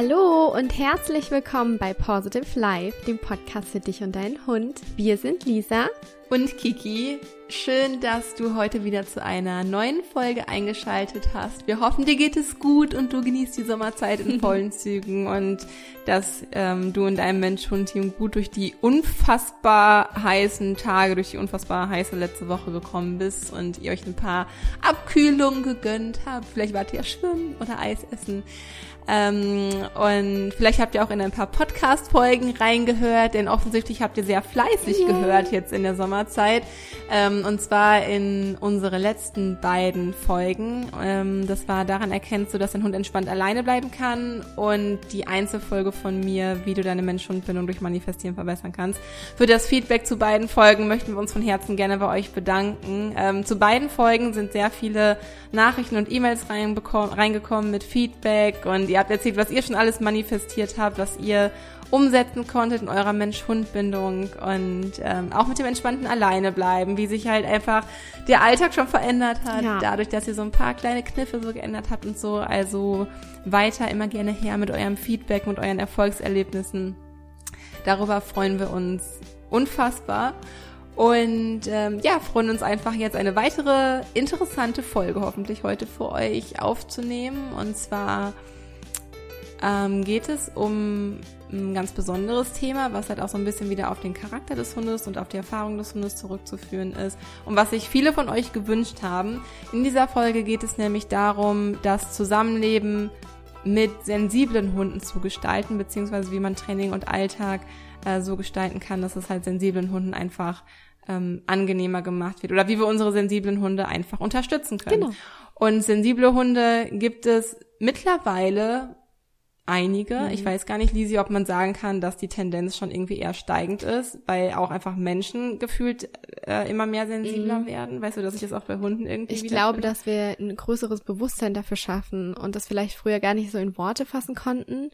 Hallo und herzlich willkommen bei Positive Life, dem Podcast für dich und deinen Hund. Wir sind Lisa und Kiki. Schön, dass du heute wieder zu einer neuen Folge eingeschaltet hast. Wir hoffen, dir geht es gut und du genießt die Sommerzeit in vollen Zügen und dass ähm, du und deinem Mensch-Hund-Team gut durch die unfassbar heißen Tage, durch die unfassbar heiße letzte Woche gekommen bist und ihr euch ein paar Abkühlungen gegönnt habt. Vielleicht wart ihr schwimmen oder Eis essen. Ähm, und vielleicht habt ihr auch in ein paar Podcast-Folgen reingehört, denn offensichtlich habt ihr sehr fleißig yeah. gehört jetzt in der Sommerzeit. Ähm, und zwar in unsere letzten beiden Folgen. Ähm, das war daran erkennst du, dass dein Hund entspannt alleine bleiben kann und die Einzelfolge von mir, wie du deine Mensch-Hund-Bindung durch Manifestieren verbessern kannst. Für das Feedback zu beiden Folgen möchten wir uns von Herzen gerne bei euch bedanken. Ähm, zu beiden Folgen sind sehr viele Nachrichten und E-Mails reingekommen mit Feedback und ihr Ihr habt erzählt, was ihr schon alles manifestiert habt, was ihr umsetzen konntet in eurer Mensch-Hund-Bindung und ähm, auch mit dem entspannten Alleine bleiben, wie sich halt einfach der Alltag schon verändert hat, ja. dadurch, dass ihr so ein paar kleine Kniffe so geändert habt und so. Also weiter immer gerne her mit eurem Feedback, mit euren Erfolgserlebnissen. Darüber freuen wir uns unfassbar. Und ähm, ja, freuen uns einfach jetzt eine weitere interessante Folge hoffentlich heute für euch aufzunehmen. Und zwar ähm, geht es um ein ganz besonderes Thema, was halt auch so ein bisschen wieder auf den Charakter des Hundes und auf die Erfahrung des Hundes zurückzuführen ist und was sich viele von euch gewünscht haben. In dieser Folge geht es nämlich darum, das Zusammenleben mit sensiblen Hunden zu gestalten, beziehungsweise wie man Training und Alltag äh, so gestalten kann, dass es halt sensiblen Hunden einfach ähm, angenehmer gemacht wird oder wie wir unsere sensiblen Hunde einfach unterstützen können. Genau. Und sensible Hunde gibt es mittlerweile einige. Mhm. Ich weiß gar nicht, Lisi, ob man sagen kann, dass die Tendenz schon irgendwie eher steigend ist, weil auch einfach Menschen gefühlt äh, immer mehr sensibler mhm. werden. Weißt du, dass ich das auch bei Hunden irgendwie Ich glaube, dass wir ein größeres Bewusstsein dafür schaffen und das vielleicht früher gar nicht so in Worte fassen konnten.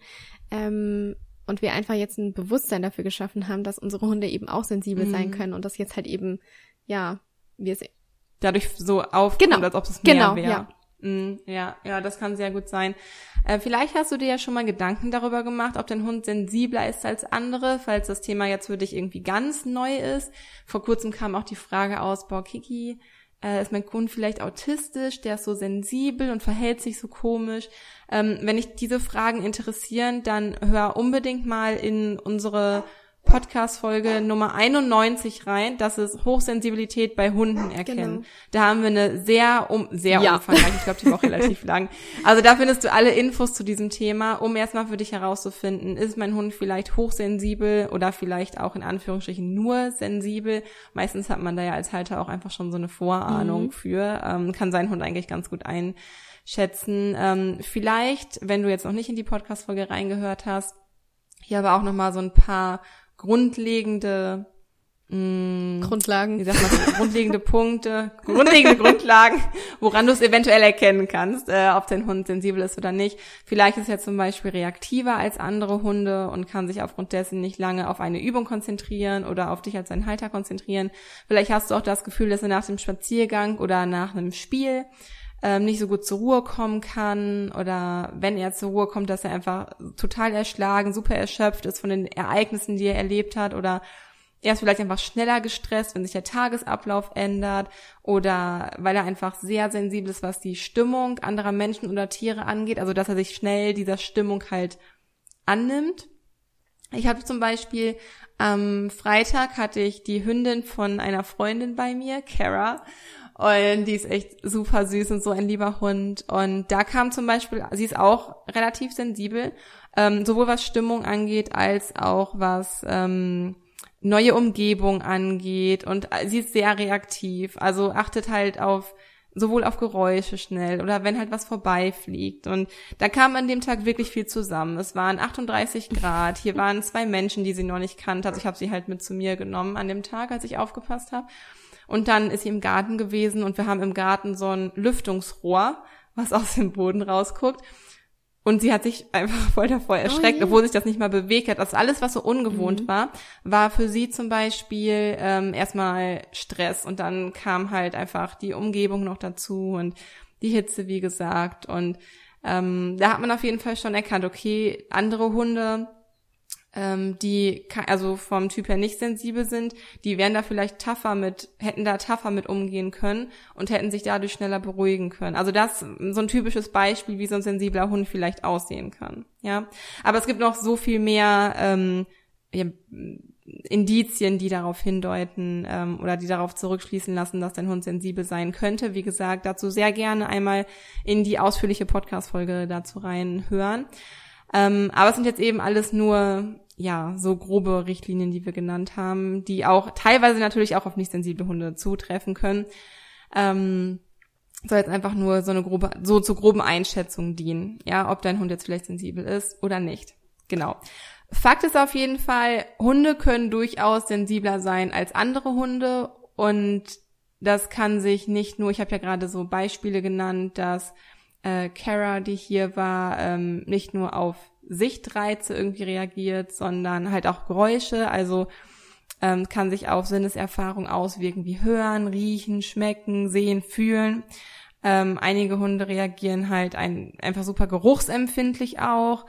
Ähm, und wir einfach jetzt ein Bewusstsein dafür geschaffen haben, dass unsere Hunde eben auch sensibel mhm. sein können und das jetzt halt eben, ja, wir es dadurch so aufkommt, genau. als ob es mehr genau, wäre. Ja. Mm, ja, ja, das kann sehr gut sein. Äh, vielleicht hast du dir ja schon mal Gedanken darüber gemacht, ob dein Hund sensibler ist als andere, falls das Thema jetzt für dich irgendwie ganz neu ist. Vor kurzem kam auch die Frage aus, boah, Kiki, äh, ist mein Hund vielleicht autistisch, der ist so sensibel und verhält sich so komisch. Ähm, wenn dich diese Fragen interessieren, dann hör unbedingt mal in unsere Podcast-Folge Nummer 91 rein. Das ist Hochsensibilität bei Hunden erkennen. Genau. Da haben wir eine sehr, um, sehr ja. umfangreich, ich glaube, die war auch relativ lang. Also da findest du alle Infos zu diesem Thema, um erstmal für dich herauszufinden, ist mein Hund vielleicht hochsensibel oder vielleicht auch in Anführungsstrichen nur sensibel. Meistens hat man da ja als Halter auch einfach schon so eine Vorahnung mhm. für, ähm, kann seinen Hund eigentlich ganz gut einschätzen. Ähm, vielleicht, wenn du jetzt noch nicht in die Podcast-Folge reingehört hast, hier aber auch nochmal so ein paar grundlegende mh, mm, Grundlagen. Wie sagt man, grundlegende Punkte, grundlegende Grundlagen, woran du es eventuell erkennen kannst, äh, ob dein Hund sensibel ist oder nicht. Vielleicht ist er zum Beispiel reaktiver als andere Hunde und kann sich aufgrund dessen nicht lange auf eine Übung konzentrieren oder auf dich als seinen Halter konzentrieren. Vielleicht hast du auch das Gefühl, dass er nach dem Spaziergang oder nach einem Spiel ähm, nicht so gut zur Ruhe kommen kann oder wenn er zur Ruhe kommt, dass er einfach total erschlagen, super erschöpft ist von den Ereignissen, die er erlebt hat oder er ist vielleicht einfach schneller gestresst, wenn sich der Tagesablauf ändert oder weil er einfach sehr sensibel ist, was die Stimmung anderer Menschen oder Tiere angeht, also dass er sich schnell dieser Stimmung halt annimmt. Ich hatte zum Beispiel am Freitag hatte ich die Hündin von einer Freundin bei mir, Kara, und die ist echt super süß und so ein lieber Hund. Und da kam zum Beispiel, sie ist auch relativ sensibel, ähm, sowohl was Stimmung angeht, als auch was ähm, neue Umgebung angeht. Und sie ist sehr reaktiv, also achtet halt auf sowohl auf Geräusche schnell oder wenn halt was vorbeifliegt. Und da kam an dem Tag wirklich viel zusammen. Es waren 38 Grad, hier waren zwei Menschen, die sie noch nicht kannte. Also ich habe sie halt mit zu mir genommen an dem Tag, als ich aufgepasst habe. Und dann ist sie im Garten gewesen und wir haben im Garten so ein Lüftungsrohr, was aus dem Boden rausguckt. Und sie hat sich einfach voll davor erschreckt, oh, obwohl sich das nicht mal bewegt hat. Also alles, was so ungewohnt mhm. war, war für sie zum Beispiel ähm, erstmal Stress. Und dann kam halt einfach die Umgebung noch dazu und die Hitze, wie gesagt. Und Ähm, da hat man auf jeden Fall schon erkannt, okay, andere Hunde ähm, die also vom Typ her nicht sensibel sind, die wären da vielleicht tougher mit, hätten da tougher mit umgehen können und hätten sich dadurch schneller beruhigen können. Also das so ein typisches Beispiel, wie so ein sensibler Hund vielleicht aussehen kann. Ja, aber es gibt noch so viel mehr ähm, ja, Indizien, die darauf hindeuten ähm, oder die darauf zurückschließen lassen, dass dein Hund sensibel sein könnte. Wie gesagt, dazu sehr gerne einmal in die ausführliche Podcast-Folge dazu reinhören. Ähm, aber es sind jetzt eben alles nur ja, so grobe Richtlinien, die wir genannt haben, die auch teilweise natürlich auch auf nicht sensible Hunde zutreffen können. Ähm, soll jetzt einfach nur so eine grobe, so zur groben Einschätzung dienen, ja, ob dein Hund jetzt vielleicht sensibel ist oder nicht. Genau. Fakt ist auf jeden Fall, Hunde können durchaus sensibler sein als andere Hunde und das kann sich nicht nur, ich habe ja gerade so Beispiele genannt, dass äh, Kara, die hier war, ähm, nicht nur auf Sichtreize irgendwie reagiert, sondern halt auch Geräusche, also ähm, kann sich auf Sinneserfahrung auswirken, wie hören, riechen, schmecken, sehen, fühlen. Ähm, einige Hunde reagieren halt ein, einfach super geruchsempfindlich auch,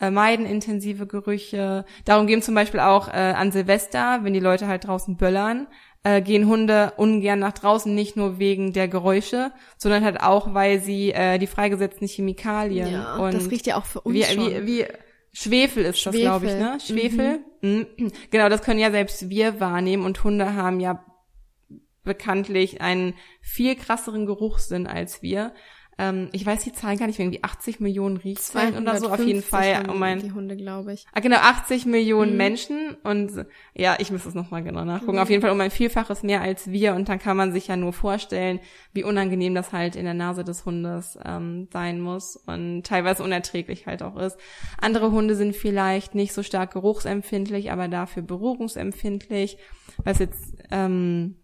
äh, meiden intensive Gerüche. Darum gehen zum Beispiel auch äh, an Silvester, wenn die Leute halt draußen böllern, äh, gehen Hunde ungern nach draußen, nicht nur wegen der Geräusche, sondern halt auch, weil sie äh, die freigesetzten Chemikalien Ja, und das riecht ja auch für uns wie, schon. wie, wie Schwefel ist das, glaube ich, ne? Schwefel. Mhm. Genau, das können ja selbst wir wahrnehmen und Hunde haben ja bekanntlich einen viel krasseren Geruchssinn als wir. Ähm, ich weiß die Zahlen gar nicht, irgendwie 80 Millionen Riechzellen oder so, auf jeden 250 Fall. Um ein, die Hunde, glaube ich. Ah, genau, 80 Millionen Mhm. Menschen und ja, ich müsste es nochmal genau nachgucken. Auf jeden Fall um ein Vielfaches mehr als wir und dann kann man sich ja nur vorstellen, wie unangenehm das halt in der Nase des Hundes ähm, sein muss und teilweise unerträglich halt auch ist. Andere Hunde sind vielleicht nicht so stark geruchsempfindlich, aber dafür berührungsempfindlich, was jetzt ähm,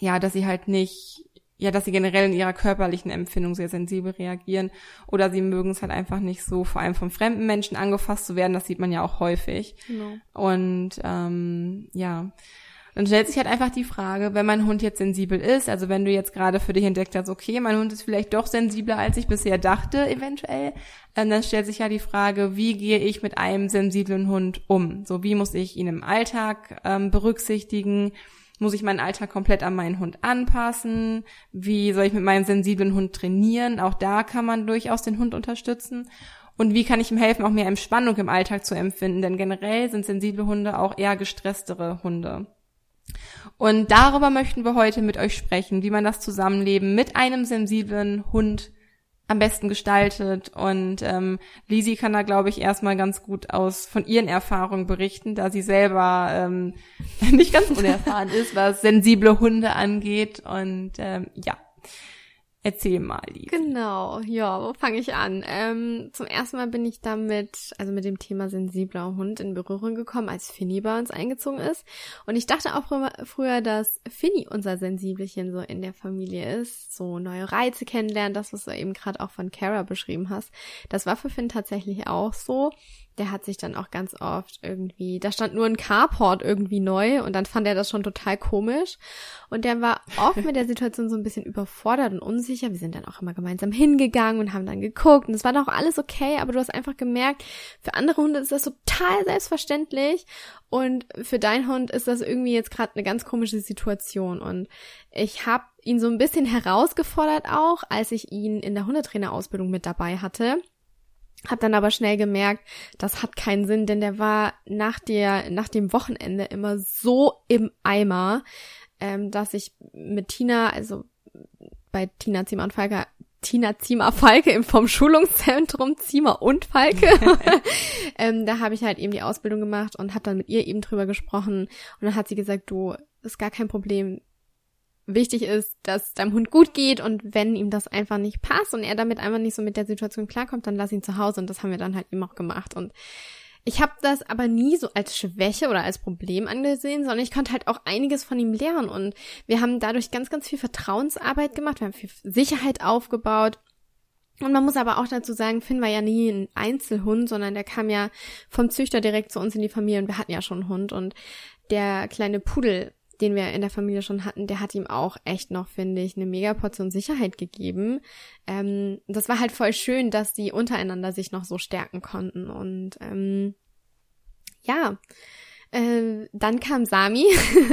ja, dass sie halt nicht ja, dass sie generell in ihrer körperlichen Empfindung sehr sensibel reagieren oder sie mögen es halt einfach nicht so, vor allem von fremden Menschen angefasst zu werden, das sieht man ja auch häufig. Genau. Und ähm, ja, dann stellt sich halt einfach die Frage, wenn mein Hund jetzt sensibel ist, also wenn du jetzt gerade für dich entdeckt hast, okay, mein Hund ist vielleicht doch sensibler, als ich bisher dachte, eventuell, ähm, dann stellt sich ja die Frage, wie gehe ich mit einem sensiblen Hund um? So, wie muss ich ihn im Alltag ähm, berücksichtigen? Muss ich meinen Alltag komplett an meinen Hund anpassen? Wie soll ich mit meinem sensiblen Hund trainieren? Auch da kann man durchaus den Hund unterstützen. Und wie kann ich ihm helfen, auch mehr Entspannung im Alltag zu empfinden? Denn generell sind sensible Hunde auch eher gestresstere Hunde. Und darüber möchten wir heute mit euch sprechen, wie man das Zusammenleben mit einem sensiblen Hund am besten gestaltet. Und ähm, Lisi kann da, glaube ich, erstmal ganz gut aus von ihren Erfahrungen berichten, da sie selber ähm, nicht ganz unerfahren ist, was sensible Hunde angeht. Und ähm, ja, erzähl mal, Lisi. Genau, ja, wo fange ich an? Ähm, zum ersten Mal bin ich damit, also mit dem Thema sensibler Hund in Berührung gekommen, als Finny bei uns eingezogen ist. Und ich dachte auch früher, früher, dass Finny unser Sensibelchen so in der Familie ist, so neue Reize kennenlernen, das, was du eben gerade auch von Kara beschrieben hast. Das war für Finn tatsächlich auch so. Der hat sich dann auch ganz oft irgendwie, da stand nur ein Carport irgendwie neu und dann fand er das schon total komisch. Und der war oft mit der Situation so ein bisschen überfordert und unsicher. Wir sind dann auch immer gemeinsam hingegangen und haben dann geguckt und es war doch alles okay, aber du hast einfach gemerkt, für andere Hunde ist das total selbstverständlich und für deinen Hund ist das irgendwie jetzt gerade eine ganz komische Situation. Und ich habe ihn so ein bisschen herausgefordert auch, als ich ihn in der Hundetrainerausbildung mit dabei hatte. Hab dann aber schnell gemerkt, das hat keinen Sinn, denn der war nach der, nach dem Wochenende immer so im Eimer, ähm, dass ich mit Tina, also bei Tina Ziemer und Falke, Tina Ziemer Falke im vom Schulungszentrum Ziemer und Falke. ähm, da habe ich halt eben die Ausbildung gemacht und habe dann mit ihr eben drüber gesprochen und dann hat sie gesagt, du, ist gar kein Problem, wichtig ist, dass deinem Hund gut geht und wenn ihm das einfach nicht passt und er damit einfach nicht so mit der Situation klarkommt, dann lass ihn zu Hause und das haben wir dann halt eben auch gemacht. Und ich habe das aber nie so als Schwäche oder als Problem angesehen, sondern ich konnte halt auch einiges von ihm lernen. Und wir haben dadurch ganz, ganz viel Vertrauensarbeit gemacht, wir haben viel Sicherheit aufgebaut. Und man muss aber auch dazu sagen, Finn war ja nie ein Einzelhund, sondern der kam ja vom Züchter direkt zu uns in die Familie und wir hatten ja schon einen Hund. Und der kleine Pudel den wir in der Familie schon hatten, der hat ihm auch echt noch, finde ich, eine mega Portion Sicherheit gegeben. Ähm, das war halt voll schön, dass die untereinander sich noch so stärken konnten. Und ähm, ja, äh, dann kam Sami.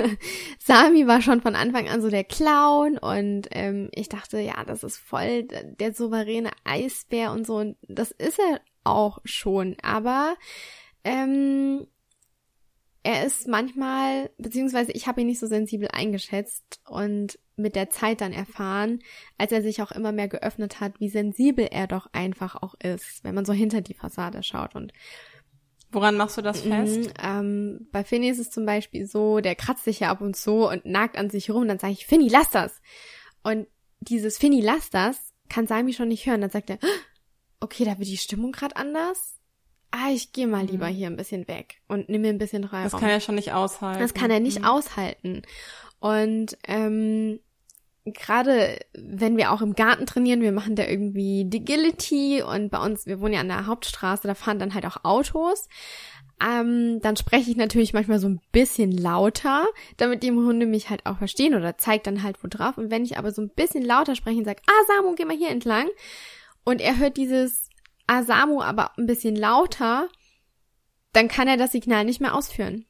Sami war schon von Anfang an so der Clown und ähm, ich dachte, ja, das ist voll der souveräne Eisbär und so. Und das ist er auch schon. Aber ähm, er ist manchmal, beziehungsweise ich habe ihn nicht so sensibel eingeschätzt und mit der Zeit dann erfahren, als er sich auch immer mehr geöffnet hat, wie sensibel er doch einfach auch ist, wenn man so hinter die Fassade schaut. Und Woran machst du das fest? Mhm, ähm, bei Finny ist es zum Beispiel so, der kratzt sich ja ab und zu und nagt an sich rum. Dann sage ich, Finny, lass das. Und dieses Finny, lass das, kann Sami schon nicht hören. Dann sagt er, okay, da wird die Stimmung gerade anders ah, ich gehe mal lieber mhm. hier ein bisschen weg und nimm mir ein bisschen Freiraum. Das kann er schon nicht aushalten. Das kann er nicht mhm. aushalten. Und ähm, gerade wenn wir auch im Garten trainieren, wir machen da irgendwie Agility und bei uns, wir wohnen ja an der Hauptstraße, da fahren dann halt auch Autos. Ähm, dann spreche ich natürlich manchmal so ein bisschen lauter, damit die Hunde mich halt auch verstehen oder zeigt dann halt wo drauf. Und wenn ich aber so ein bisschen lauter spreche und sage, ah Samu, geh mal hier entlang und er hört dieses Asamu aber ein bisschen lauter, dann kann er das Signal nicht mehr ausführen.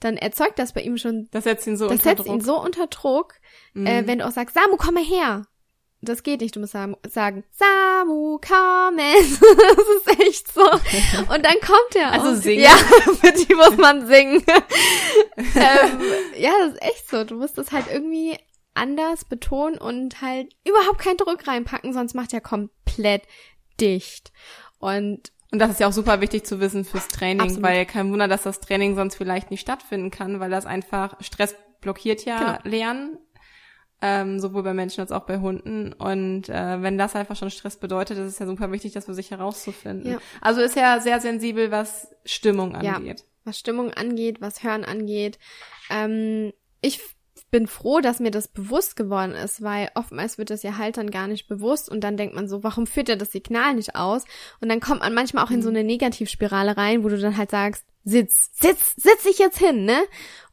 Dann erzeugt das bei ihm schon. Das setzt ihn so das unter setzt Druck. ihn so unter Druck, äh, mhm. äh, wenn du auch sagst, Samu, komm mal her. Das geht nicht, du musst sagen, Samu, komm es. das ist echt so. Und dann kommt er Also singen. Ja, für die muss man singen. ähm, ja, das ist echt so. Du musst das halt irgendwie anders betonen und halt überhaupt keinen Druck reinpacken, sonst macht er komplett dicht. Und und das ist ja auch super wichtig zu wissen fürs Training, Absolut. weil kein Wunder, dass das Training sonst vielleicht nicht stattfinden kann, weil das einfach Stress blockiert ja genau. Lernen, ähm, sowohl bei Menschen als auch bei Hunden. Und äh, wenn das einfach schon Stress bedeutet, ist es ja super wichtig, das für sich herauszufinden. Ja. Also ist ja sehr sensibel, was Stimmung angeht. Ja, was Stimmung angeht, was Hören angeht. Ähm, ich bin froh, dass mir das bewusst geworden ist, weil oftmals wird das ja halt dann gar nicht bewusst und dann denkt man so, warum führt er das Signal nicht aus? Und dann kommt man manchmal auch in so mhm. eine Negativspirale rein, wo du dann halt sagst, sitz, sitz, sitz dich jetzt hin, ne?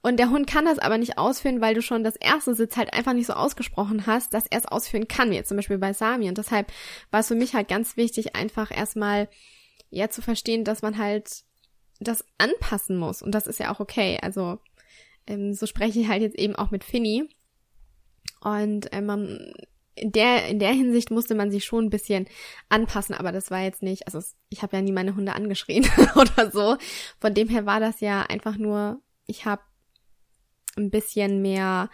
Und der Hund kann das aber nicht ausführen, weil du schon das erste Sitz halt einfach nicht so ausgesprochen hast, dass er es ausführen kann, wie jetzt zum Beispiel bei Sami. Und deshalb war es für mich halt ganz wichtig, einfach erstmal ja zu verstehen, dass man halt das anpassen muss. Und das ist ja auch okay. Also ähm, so spreche ich halt jetzt eben auch mit Finny. Und äh, man, in der, in der Hinsicht musste man sich schon ein bisschen anpassen, aber das war jetzt nicht, also ich habe ja nie meine Hunde angeschrien oder so. Von dem her war das ja einfach nur, ich habe ein bisschen mehr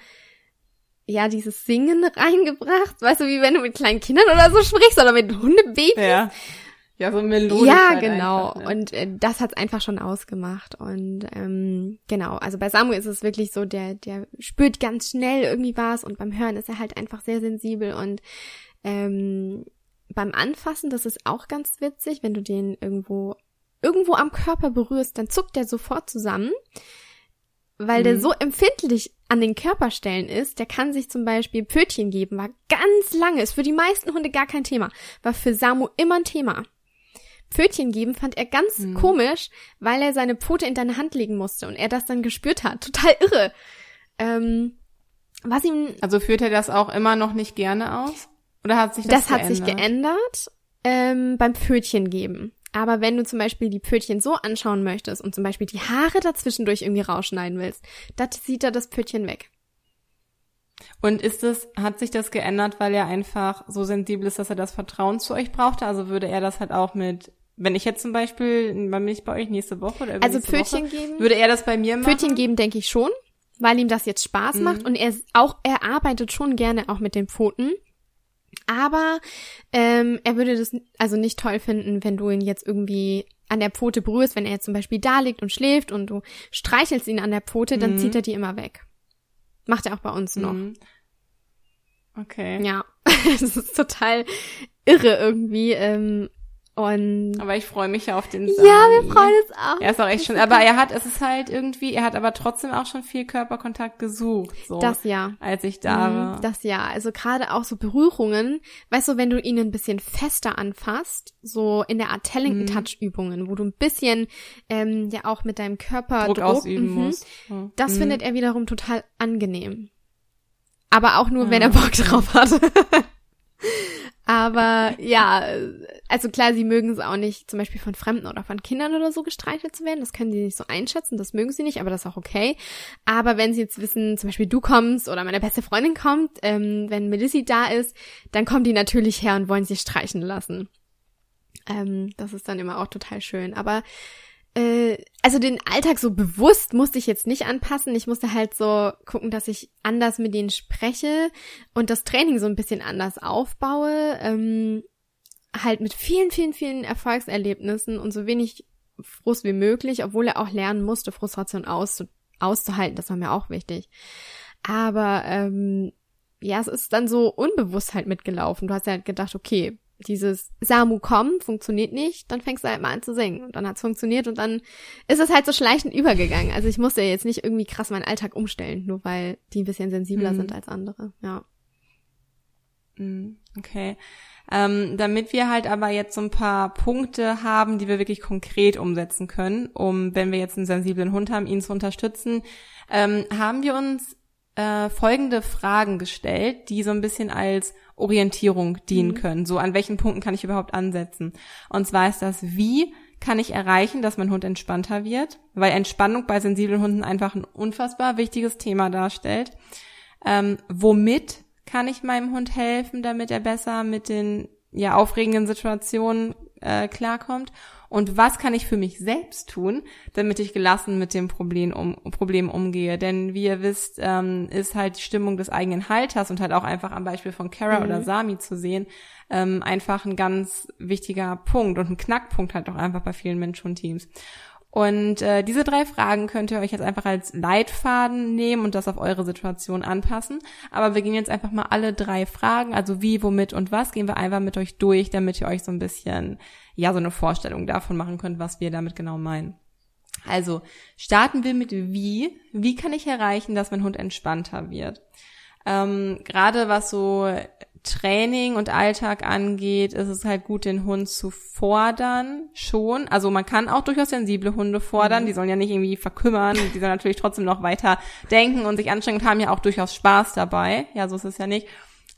ja, dieses Singen reingebracht. Weißt du, wie wenn du mit kleinen Kindern oder so sprichst oder mit Hundebabys. Ja. Ja, so melodisch. Ja, halt genau. Einfach, ne? Und äh, das hat's einfach schon ausgemacht. Und ähm, genau, also bei Samu ist es wirklich so, der, der spürt ganz schnell irgendwie was und beim Hören ist er halt einfach sehr sensibel und ähm, beim Anfassen, das ist auch ganz witzig, wenn du den irgendwo irgendwo am Körper berührst, dann zuckt der sofort zusammen, weil mhm. der so empfindlich an den Körperstellen ist. Der kann sich zum Beispiel Pfötchen geben, war ganz lange, ist für die meisten Hunde gar kein Thema, war für Samu immer ein Thema. Pfötchen geben fand er ganz mhm. komisch, weil er seine Pfote in deine Hand legen musste und er das dann gespürt hat. Total irre. Ähm, was ihm. Also führt er das auch immer noch nicht gerne aus? Oder hat sich das, das geändert? Das hat sich geändert ähm, beim Pfötchen geben. Aber wenn du zum Beispiel die Pfötchen so anschauen möchtest und zum Beispiel die Haare dazwischendurch irgendwie rausschneiden willst, das sieht er das Pfötchen weg. Und ist es, hat sich das geändert, weil er einfach so sensibel ist, dass er das Vertrauen zu euch brauchte? Also würde er das halt auch mit wenn ich jetzt zum Beispiel, wann bin ich bei euch nächste Woche oder Also Pfötchen Woche, geben. Würde er das bei mir machen? Pfötchen geben, denke ich schon, weil ihm das jetzt Spaß mhm. macht und er auch, er arbeitet schon gerne auch mit den Pfoten. Aber ähm, er würde das also nicht toll finden, wenn du ihn jetzt irgendwie an der Pfote berührst, wenn er jetzt zum Beispiel da liegt und schläft und du streichelst ihn an der Pfote, dann mhm. zieht er die immer weg. Macht er auch bei uns noch. Mhm. Okay. Ja, das ist total irre irgendwie. Ähm, Und aber ich freue mich ja auf den Sami. Ja, wir freuen uns auch. Er ist auch echt schon, aber er hat, es ist halt irgendwie, er hat aber trotzdem auch schon viel Körperkontakt gesucht. So, das ja. Als ich da mhm, war. Das ja. Also gerade auch so Berührungen, weißt du, wenn du ihn ein bisschen fester anfasst, so in der Art Tellington-Touch-Übungen, wo du ein bisschen ähm, ja auch mit deinem Körper Druck, Druck ausüben mhm, musst. Das mhm. findet er wiederum total angenehm. Aber auch nur, ja. wenn er Bock drauf hat. Aber ja, also klar, sie mögen es auch nicht, zum Beispiel von Fremden oder von Kindern oder so gestreichelt zu werden. Das können sie nicht so einschätzen, das mögen sie nicht, aber das ist auch okay. Aber wenn sie jetzt wissen, zum Beispiel du kommst oder meine beste Freundin kommt, ähm, wenn Melissy da ist, dann kommen die natürlich her und wollen sich streichen lassen. Ähm, das ist dann immer auch total schön. Aber äh, also den Alltag so bewusst musste ich jetzt nicht anpassen. Ich musste halt so gucken, dass ich anders mit denen spreche und das Training so ein bisschen anders aufbaue. Ähm, halt mit vielen, vielen, vielen Erfolgserlebnissen und so wenig Frust wie möglich, obwohl er auch lernen musste, Frustration auszu auszuhalten. Das war mir auch wichtig. Aber ähm, ja, es ist dann so unbewusst halt mitgelaufen. Du hast ja halt gedacht, okay, dieses Samu komm funktioniert nicht, dann fängst du halt mal an zu singen. Und dann hat's funktioniert und dann ist es halt so schleichend übergegangen. Also ich musste jetzt nicht irgendwie krass meinen Alltag umstellen, nur weil die ein bisschen sensibler mhm. sind als andere, ja. Mhm, okay. Ähm, damit wir halt aber jetzt so ein paar Punkte haben, die wir wirklich konkret umsetzen können, um, wenn wir jetzt einen sensiblen Hund haben, ihn zu unterstützen, ähm, haben wir uns äh, folgende Fragen gestellt, die so ein bisschen als Orientierung dienen mhm. können. So, an welchen Punkten kann ich überhaupt ansetzen? Und zwar ist das, wie kann ich erreichen, dass mein Hund entspannter wird? Weil Entspannung bei sensiblen Hunden einfach ein unfassbar wichtiges Thema darstellt. Ähm, womit kann ich meinem Hund helfen, damit er besser mit den ja aufregenden Situationen äh, klarkommt? Und was kann ich für mich selbst tun, damit ich gelassen mit dem Problem, um, Problem umgehe. Denn wie ihr wisst, ähm, ist halt die Stimmung des eigenen Halters und halt auch einfach am Beispiel von Kara mhm. oder Sami zu sehen, ähm, einfach ein ganz wichtiger Punkt und ein Knackpunkt halt auch einfach bei vielen Menschen und Teams. Und äh, diese drei Fragen könnt ihr euch jetzt einfach als Leitfaden nehmen und das auf eure Situation anpassen. Aber wir gehen jetzt einfach mal alle drei Fragen, also wie, womit und was, gehen wir einfach mit euch durch, damit ihr euch so ein bisschen, ja, so eine Vorstellung davon machen könnt, was wir damit genau meinen. Also starten wir mit wie. Wie kann ich erreichen, dass mein Hund entspannter wird? Ähm, Gerade was so Training und Alltag angeht, ist es halt gut, den Hund zu fordern, schon. Also man kann auch durchaus sensible Hunde fordern, mhm. die sollen ja nicht irgendwie verkümmern, die sollen natürlich trotzdem noch weiter denken und sich anstrengen und haben ja auch durchaus Spaß dabei. Ja, so ist es ja nicht.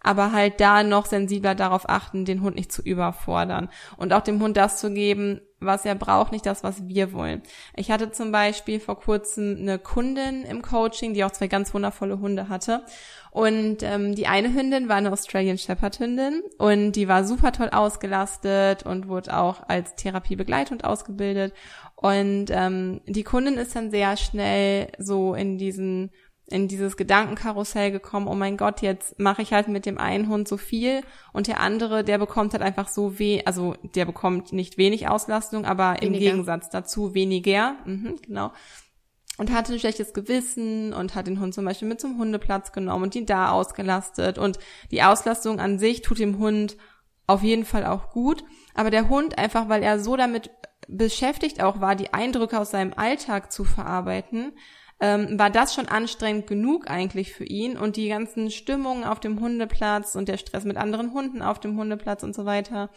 Aber halt da noch sensibler darauf achten, den Hund nicht zu überfordern. Und auch dem Hund das zu geben, was er braucht, nicht das, was wir wollen. Ich hatte zum Beispiel vor kurzem eine Kundin im Coaching, die auch zwei ganz wundervolle Hunde hatte. Und ähm, die eine Hündin war eine Australian Shepherd Hündin und die war super toll ausgelastet und wurde auch als Therapiebegleithund ausgebildet. Und ähm, die Kundin ist dann sehr schnell so in diesen in dieses Gedankenkarussell gekommen, oh mein Gott, jetzt mache ich halt mit dem einen Hund so viel und der andere, der bekommt halt einfach so weh, also der bekommt nicht wenig Auslastung, aber weniger. im Gegensatz dazu weniger, mhm, genau und hatte ein schlechtes Gewissen und hat den Hund zum Beispiel mit zum Hundeplatz genommen und ihn da ausgelastet. Und die Auslastung an sich tut dem Hund auf jeden Fall auch gut. Aber der Hund einfach, weil er so damit beschäftigt auch war, die Eindrücke aus seinem Alltag zu verarbeiten, ähm, war das schon anstrengend genug eigentlich für ihn und die ganzen Stimmungen auf dem Hundeplatz und der Stress mit anderen Hunden auf dem Hundeplatz und so weiter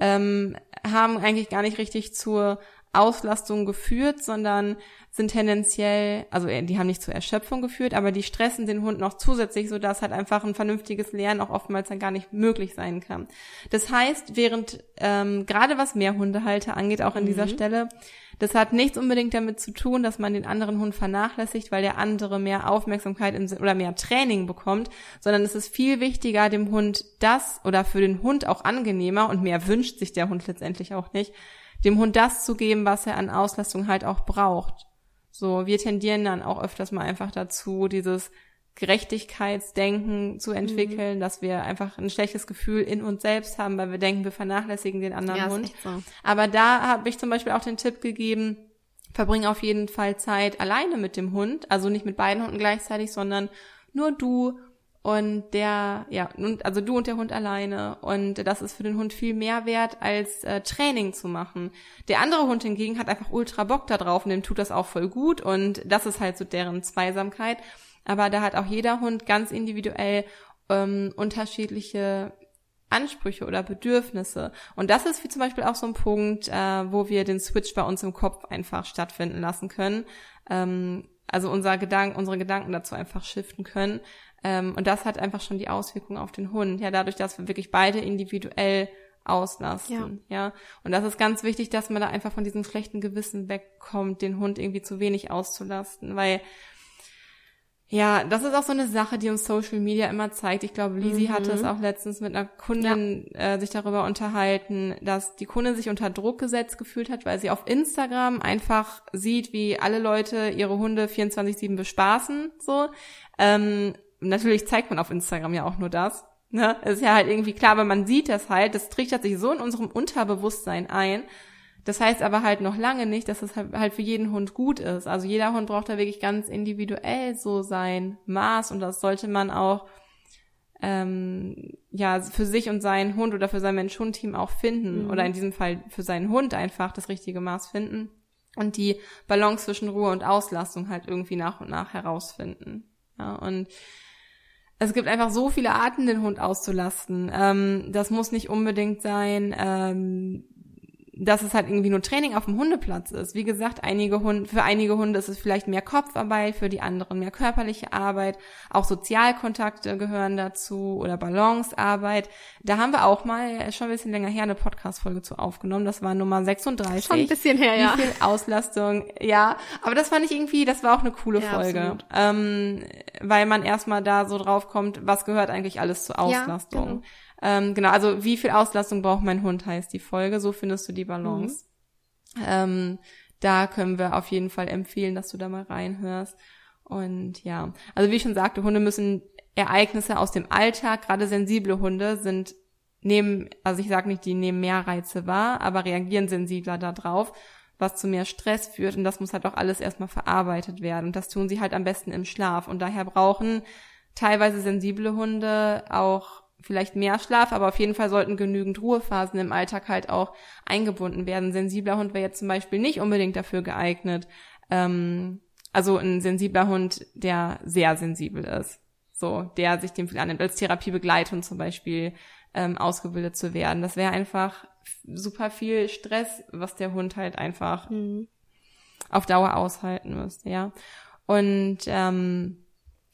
ähm, haben eigentlich gar nicht richtig zur Auslastung geführt, sondern sind tendenziell, also äh, die haben nicht zur Erschöpfung geführt, aber die stressen den Hund noch zusätzlich, sodass halt einfach ein vernünftiges Lernen auch oftmals dann gar nicht möglich sein kann. Das heißt, während ähm, gerade was Mehrhundehalter angeht, auch an mhm. dieser Stelle, das hat nichts unbedingt damit zu tun, dass man den anderen Hund vernachlässigt, weil der andere mehr Aufmerksamkeit im, oder mehr Training bekommt, sondern es ist viel wichtiger, dem Hund das oder für den Hund auch angenehmer und mehr wünscht sich der Hund letztendlich auch nicht, dem Hund das zu geben, was er an Auslastung halt auch braucht. So, wir tendieren dann auch öfters mal einfach dazu, dieses Gerechtigkeitsdenken zu entwickeln, mhm. dass wir einfach ein schlechtes Gefühl in uns selbst haben, weil wir denken, wir vernachlässigen den anderen ja, Hund. So. Aber da habe ich zum Beispiel auch den Tipp gegeben, verbring auf jeden Fall Zeit alleine mit dem Hund, also nicht mit beiden Hunden gleichzeitig, sondern nur du und der, ja, also du und der Hund alleine und das ist für den Hund viel mehr wert, als äh, Training zu machen. Der andere Hund hingegen hat einfach ultra Bock da drauf und dem tut das auch voll gut und das ist halt so deren Zweisamkeit. Aber da hat auch jeder Hund ganz individuell ähm, unterschiedliche Ansprüche oder Bedürfnisse. Und das ist wie zum Beispiel auch so ein Punkt, äh, wo wir den Switch bei uns im Kopf einfach stattfinden lassen können. Ähm, also unser Gedanken, unsere Gedanken dazu einfach shiften können. Ähm, und das hat einfach schon die Auswirkungen auf den Hund. Ja, dadurch, dass wir wirklich beide individuell auslasten. Ja. ja. Und das ist ganz wichtig, dass man da einfach von diesem schlechten Gewissen wegkommt, den Hund irgendwie zu wenig auszulasten, weil ja, das ist auch so eine Sache, die uns Social Media immer zeigt. Ich glaube, Lisi mhm. hatte es auch letztens mit einer Kundin ja. äh, sich darüber unterhalten, dass die Kundin sich unter Druck gesetzt gefühlt hat, weil sie auf Instagram einfach sieht, wie alle Leute ihre Hunde 24-7 bespaßen, so. Ähm, natürlich zeigt man auf Instagram ja auch nur das. Ne? Ist ja halt irgendwie klar, aber man sieht das halt, das trichtert sich so in unserem Unterbewusstsein ein, das heißt aber halt noch lange nicht, dass es halt, halt für jeden Hund gut ist. Also jeder Hund braucht da wirklich ganz individuell so sein Maß und das sollte man auch ähm, ja für sich und seinen Hund oder für sein Mensch-Hund-Team auch finden mhm. oder in diesem Fall für seinen Hund einfach das richtige Maß finden und die Balance zwischen Ruhe und Auslastung halt irgendwie nach und nach herausfinden. Ja, und es gibt einfach so viele Arten, den Hund auszulasten. Ähm, das muss nicht unbedingt sein, ähm, dass es halt irgendwie nur Training auf dem Hundeplatz ist. Wie gesagt, einige Hunde, für einige Hunde ist es vielleicht mehr Kopfarbeit, für die anderen mehr körperliche Arbeit. Auch Sozialkontakte gehören dazu oder Balancearbeit. Da haben wir auch mal schon ein bisschen länger her eine Podcast-Folge zu aufgenommen. Das war Nummer 36. Schon ein bisschen her, ja. Wie viel Auslastung, ja. Aber das fand ich irgendwie, das war auch eine coole ja, Folge. Ähm, weil man erstmal da so drauf kommt, was gehört eigentlich alles zur Auslastung. Ja, genau. Ähm, genau, also wie viel Auslastung braucht mein Hund, heißt die Folge. So findest du die Balance. Mhm. Ähm, da können wir auf jeden Fall empfehlen, dass du da mal reinhörst. Und ja, also wie ich schon sagte, Hunde müssen Ereignisse aus dem Alltag, gerade sensible Hunde sind nehmen, also ich sage nicht, die nehmen mehr Reize wahr, aber reagieren sensibler darauf, was zu mehr Stress führt. Und das muss halt auch alles erstmal verarbeitet werden. Und das tun sie halt am besten im Schlaf. Und daher brauchen teilweise sensible Hunde auch vielleicht mehr Schlaf, aber auf jeden Fall sollten genügend Ruhephasen im Alltag halt auch eingebunden werden. sensibler Hund wäre jetzt zum Beispiel nicht unbedingt dafür geeignet. Ähm, also ein sensibler Hund, der sehr sensibel ist. So, der sich dem viel annimmt, als Therapiebegleitung zum Beispiel ähm, ausgebildet zu werden. Das wäre einfach super viel Stress, was der Hund halt einfach mhm. auf Dauer aushalten müsste, ja. Und ähm,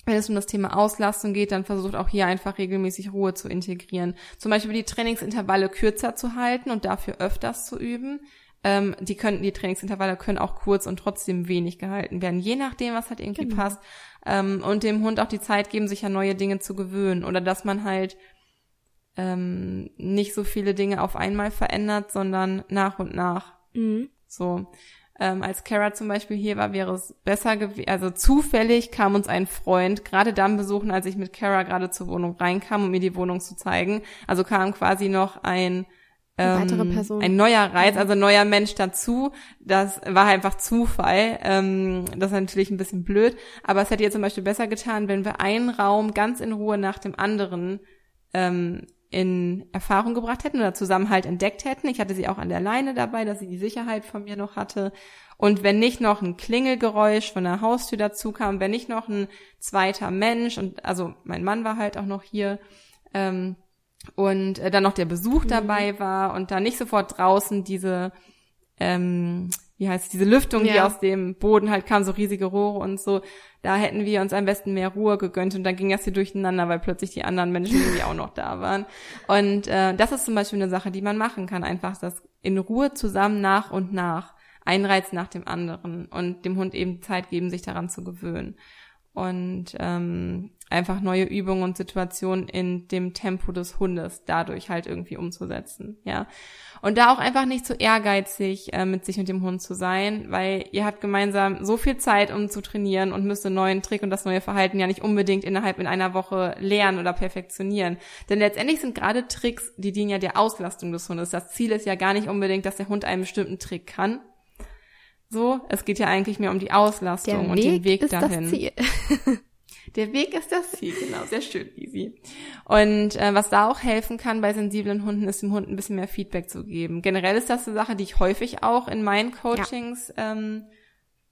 wenn es um das Thema Auslastung geht, dann versucht auch hier einfach regelmäßig Ruhe zu integrieren. Zum Beispiel die Trainingsintervalle kürzer zu halten und dafür öfters zu üben. Ähm, die können, die Trainingsintervalle können auch kurz und trotzdem wenig gehalten werden, je nachdem, was halt irgendwie genau. passt. Ähm, und dem Hund auch die Zeit geben, sich an neue Dinge zu gewöhnen oder dass man halt ähm, nicht so viele Dinge auf einmal verändert, sondern nach und nach. Mhm. So. Ähm, als Kara zum Beispiel hier war, wäre es besser gewesen. Also zufällig kam uns ein Freund gerade dann besuchen, als ich mit Kara gerade zur Wohnung reinkam, um mir die Wohnung zu zeigen. Also kam quasi noch ein ähm, ein neuer Reiz, also ein neuer Mensch dazu. Das war einfach Zufall. Ähm, das ist natürlich ein bisschen blöd, aber es hätte ihr zum Beispiel besser getan, wenn wir einen Raum ganz in Ruhe nach dem anderen ähm, in Erfahrung gebracht hätten oder Zusammenhalt entdeckt hätten. Ich hatte sie auch an der Leine dabei, dass sie die Sicherheit von mir noch hatte. Und wenn nicht noch ein Klingelgeräusch von der Haustür dazu kam, wenn nicht noch ein zweiter Mensch und also mein Mann war halt auch noch hier ähm, und äh, dann noch der Besuch mhm. dabei war und da nicht sofort draußen diese ähm, wie heißt es, diese Lüftung, ja. die aus dem Boden halt kam, so riesige Rohre und so, da hätten wir uns am besten mehr Ruhe gegönnt und dann ging das hier durcheinander, weil plötzlich die anderen Menschen irgendwie auch noch da waren. Und äh, das ist zum Beispiel eine Sache, die man machen kann, einfach das in Ruhe zusammen nach und nach, ein Reiz nach dem anderen und dem Hund eben Zeit geben, sich daran zu gewöhnen. Und ähm, einfach neue Übungen und Situationen in dem Tempo des Hundes dadurch halt irgendwie umzusetzen, ja. Und da auch einfach nicht zu ehrgeizig äh, mit sich und dem Hund zu sein, weil ihr habt gemeinsam so viel Zeit, um zu trainieren und müsst einen neuen Trick und das neue Verhalten ja nicht unbedingt innerhalb in einer Woche lernen oder perfektionieren. Denn letztendlich sind gerade Tricks, die dienen ja der Auslastung des Hundes. Das Ziel ist ja gar nicht unbedingt, dass der Hund einen bestimmten Trick kann, so, es geht ja eigentlich mehr um die Auslastung der und Weg den Weg ist dahin. Das Ziel. Der Weg ist das Ziel, genau, sehr schön, easy. Und äh, was da auch helfen kann bei sensiblen Hunden, ist dem Hund ein bisschen mehr Feedback zu geben. Generell ist das eine Sache, die ich häufig auch in meinen Coachings ja. ähm,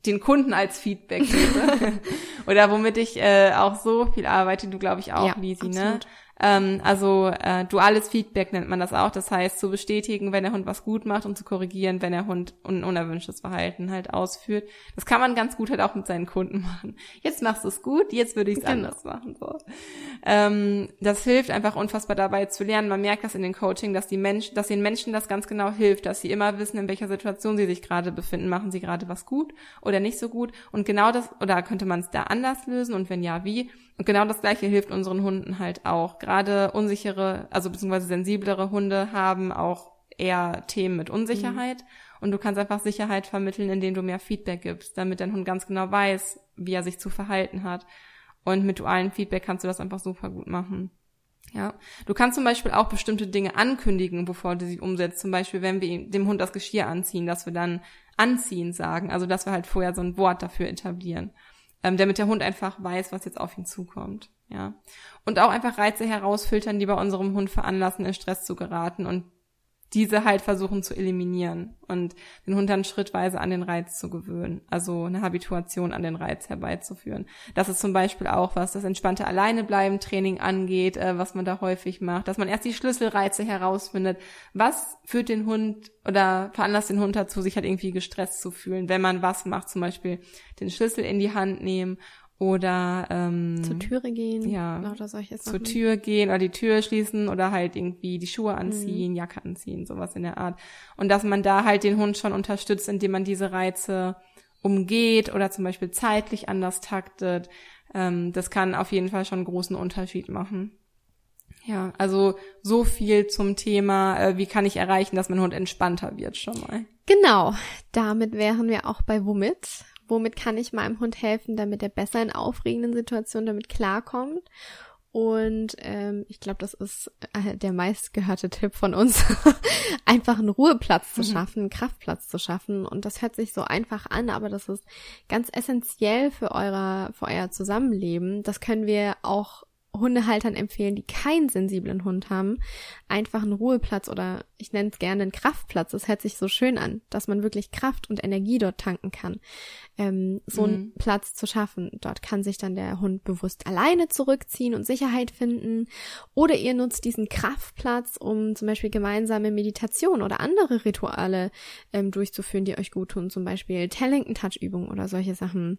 den Kunden als Feedback gebe. Oder womit ich äh, auch so viel arbeite, du glaube ich auch, ja, Lisi, ne? Ähm, also äh, duales Feedback nennt man das auch. Das heißt, zu bestätigen, wenn der Hund was gut macht und zu korrigieren, wenn der Hund un unerwünschtes Verhalten halt ausführt. Das kann man ganz gut halt auch mit seinen Kunden machen. Jetzt machst du es gut, jetzt würde ich es genau. anders machen. So. Ähm, das hilft einfach unfassbar dabei zu lernen. Man merkt das in den Coaching, dass die Menschen, dass den Menschen das ganz genau hilft, dass sie immer wissen, in welcher Situation sie sich gerade befinden. Machen sie gerade was gut oder nicht so gut? Und genau das, oder könnte man es da anders lösen? Und wenn ja, wie? Und genau das Gleiche hilft unseren Hunden halt auch. Gerade unsichere, also beziehungsweise sensiblere Hunde haben auch eher Themen mit Unsicherheit. Mhm. Und du kannst einfach Sicherheit vermitteln, indem du mehr Feedback gibst, damit dein Hund ganz genau weiß, wie er sich zu verhalten hat. Und mit dualen Feedback kannst du das einfach super gut machen. Ja, du kannst zum Beispiel auch bestimmte Dinge ankündigen, bevor du sie umsetzt. Zum Beispiel, wenn wir dem Hund das Geschirr anziehen, dass wir dann anziehen sagen. Also, dass wir halt vorher so ein Wort dafür etablieren ähm, damit der Hund einfach weiß, was jetzt auf ihn zukommt. Ja. Und auch einfach Reize herausfiltern, die bei unserem Hund veranlassen, in Stress zu geraten und diese halt versuchen zu eliminieren und den Hund dann schrittweise an den Reiz zu gewöhnen, also eine Habituation an den Reiz herbeizuführen. Das ist zum Beispiel auch was das entspannte Alleinebleiben Training angeht, äh, was man da häufig macht, dass man erst die Schlüsselreize herausfindet. Was führt den Hund oder veranlasst den Hund dazu, sich halt irgendwie gestresst zu fühlen, wenn man was macht, zum Beispiel den Schlüssel in die Hand nehmen oder ähm, zur Türe gehen ja. oder solche Sachen. zur Tür gehen oder die Tür schließen oder halt irgendwie die Schuhe anziehen mhm. Jacke anziehen sowas in der Art. Und dass man da halt den Hund schon unterstützt indem man diese Reize umgeht oder zum Beispiel zeitlich anders taktet. Ähm, das kann auf jeden Fall schon einen großen Unterschied machen. Ja also so viel zum Thema äh, wie kann ich erreichen dass mein Hund entspannter wird schon mal. Genau damit wären wir auch bei womit womit kann ich meinem Hund helfen, damit er besser in aufregenden Situationen damit klarkommt. Und ähm, ich glaube, das ist äh, der meistgehörte Tipp von uns, einfach einen Ruheplatz zu mhm. schaffen, einen Kraftplatz zu schaffen. Und das hört sich so einfach an, aber das ist ganz essentiell für euer, für euer Zusammenleben. Das können wir auch Hundehaltern empfehlen, die keinen sensiblen Hund haben, einfach einen Ruheplatz oder ich nenne es gerne einen Kraftplatz. Das hört sich so schön an, dass man wirklich Kraft und Energie dort tanken kann. Ähm, so mhm. einen Platz zu schaffen. Dort kann sich dann der Hund bewusst alleine zurückziehen und Sicherheit finden. Oder ihr nutzt diesen Kraftplatz, um zum Beispiel gemeinsame Meditation oder andere Rituale ähm, durchzuführen, die euch gut tun. Zum Beispiel Tellington-Touch-Übungen oder solche Sachen.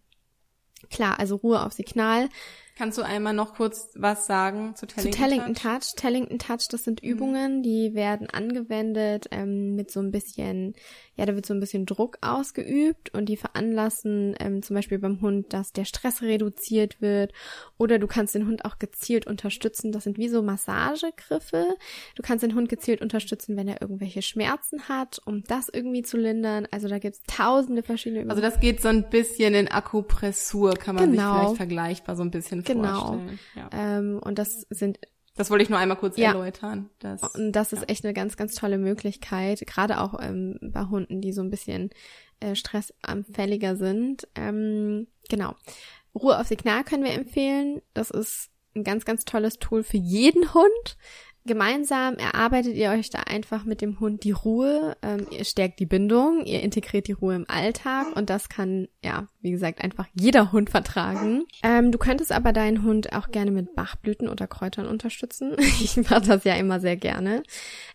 Klar, also Ruhe auf Signal Kannst du einmal noch kurz was sagen zu Tellington, zu Tellington Touch? Touch? Tellington Touch, das sind mhm. Übungen, die werden angewendet ähm, mit so ein bisschen, ja, da wird so ein bisschen Druck ausgeübt und die veranlassen ähm, zum Beispiel beim Hund, dass der Stress reduziert wird oder du kannst den Hund auch gezielt unterstützen. Das sind wie so Massagegriffe. Du kannst den Hund gezielt unterstützen, wenn er irgendwelche Schmerzen hat, um das irgendwie zu lindern. Also da gibt's tausende verschiedene Übungen. Also das geht so ein bisschen in Akupressur, kann man genau. sich vielleicht vergleichbar so ein bisschen genau. Ja. Ähm, und das sind das wollte ich nur einmal kurz ja. erläutern. Das, und das ist ja. echt eine ganz, ganz tolle Möglichkeit, gerade auch ähm, bei Hunden, die so ein bisschen äh, stressanfälliger sind. Ähm, genau. Ruhe auf Signal können wir empfehlen. Das ist ein ganz, ganz tolles Tool für jeden Hund. Gemeinsam erarbeitet ihr euch da einfach mit dem Hund die Ruhe, ähm, ihr stärkt die Bindung, ihr integriert die Ruhe im Alltag und das kann, ja, wie gesagt, einfach jeder Hund vertragen. Ähm, du könntest aber deinen Hund auch gerne mit Bachblüten oder Kräutern unterstützen. ich mache das ja immer sehr gerne.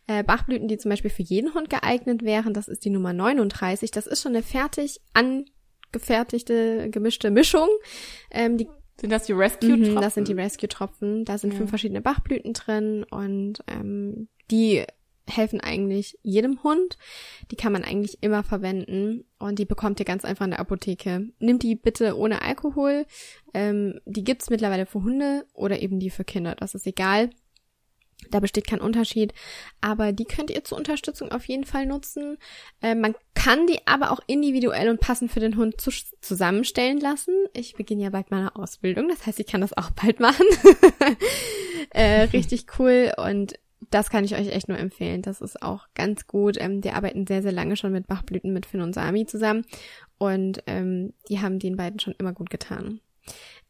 Äh, Bachblüten, die zum Beispiel für jeden Hund geeignet wären, das ist die Nummer 39. Das ist schon eine fertig angefertigte, gemischte Mischung. Ähm, die sind das die Rescue-Tropfen? Mhm, das sind die Rescue-Tropfen. Da sind ja. fünf verschiedene Bachblüten drin und ähm, die helfen eigentlich jedem Hund. Die kann man eigentlich immer verwenden und die bekommt ihr ganz einfach in der Apotheke. Nimmt die bitte ohne Alkohol. Ähm, die gibt's mittlerweile für Hunde oder eben die für Kinder. Das ist egal. Da besteht kein Unterschied, aber die könnt ihr zur Unterstützung auf jeden Fall nutzen. Äh, man kann die aber auch individuell und passend für den Hund zu zusammenstellen lassen. Ich beginne ja bald meine Ausbildung, das heißt, ich kann das auch bald machen. äh, richtig cool und das kann ich euch echt nur empfehlen. Das ist auch ganz gut. Ähm, die arbeiten sehr, sehr lange schon mit Bachblüten mit Finn und Sami zusammen und ähm, die haben den beiden schon immer gut getan.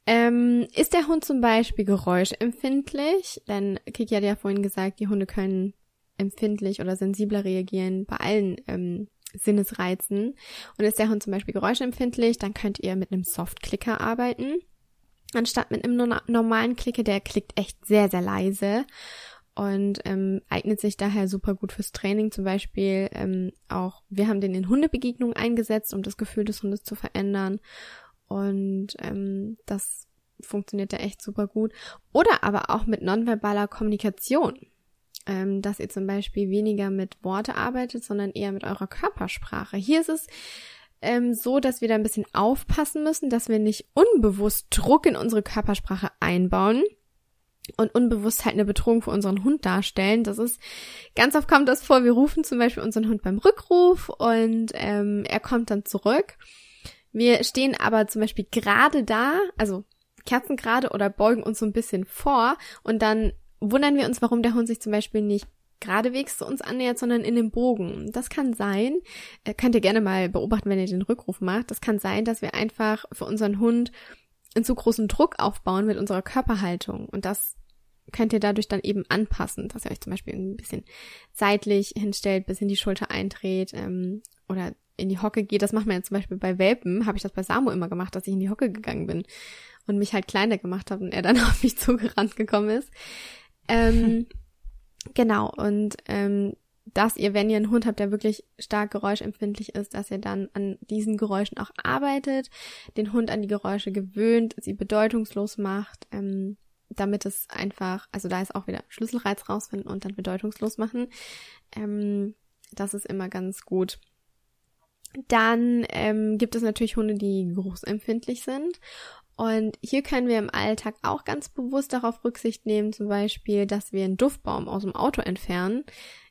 Ähm, ist der Hund zum Beispiel geräuschempfindlich? Denn Kiki hat ja vorhin gesagt, die Hunde können empfindlich oder sensibler reagieren bei allen ähm, Sinnesreizen. Und ist der Hund zum Beispiel geräuschempfindlich, dann könnt ihr mit einem Soft-Clicker arbeiten. Anstatt mit einem normalen Clicker, der klickt echt sehr, sehr leise und ähm, eignet sich daher super gut fürs Training. Zum Beispiel ähm, auch, wir haben den in Hundebegegnungen eingesetzt, um das Gefühl des Hundes zu verändern. Und ähm, das funktioniert da echt super gut. Oder aber auch mit nonverbaler Kommunikation. Ähm, dass ihr zum Beispiel weniger mit Worte arbeitet, sondern eher mit eurer Körpersprache. Hier ist es ähm, so, dass wir da ein bisschen aufpassen müssen, dass wir nicht unbewusst Druck in unsere Körpersprache einbauen und unbewusst halt eine Bedrohung für unseren Hund darstellen. Das ist, ganz oft kommt das vor, wir rufen zum Beispiel unseren Hund beim Rückruf und ähm, er kommt dann zurück. Wir stehen aber zum Beispiel gerade da, also kerzengerade oder beugen uns so ein bisschen vor und dann wundern wir uns, warum der Hund sich zum Beispiel nicht geradewegs zu uns annähert, sondern in dem Bogen. Das kann sein, äh, könnt ihr gerne mal beobachten, wenn ihr den Rückruf macht. Das kann sein, dass wir einfach für unseren Hund einen zu großen Druck aufbauen mit unserer Körperhaltung. Und das könnt ihr dadurch dann eben anpassen, dass ihr euch zum Beispiel ein bisschen seitlich hinstellt, bis in die Schulter eindreht ähm, oder in die Hocke geht. Das macht man ja zum Beispiel bei Welpen, habe ich das bei Samu immer gemacht, dass ich in die Hocke gegangen bin und mich halt kleiner gemacht habe und er dann auf mich zugerannt gekommen ist. Ähm, genau, und ähm, dass ihr, wenn ihr einen Hund habt, der wirklich stark geräuschempfindlich ist, dass ihr dann an diesen Geräuschen auch arbeitet, den Hund an die Geräusche gewöhnt, sie bedeutungslos macht, ähm, damit es einfach, also da ist auch wieder Schlüsselreiz rausfinden und dann bedeutungslos machen. Ähm, das ist immer ganz gut. Dann ähm, gibt es natürlich Hunde, die geruchsempfindlich sind. Und hier können wir im Alltag auch ganz bewusst darauf Rücksicht nehmen, zum Beispiel, dass wir einen Duftbaum aus dem Auto entfernen.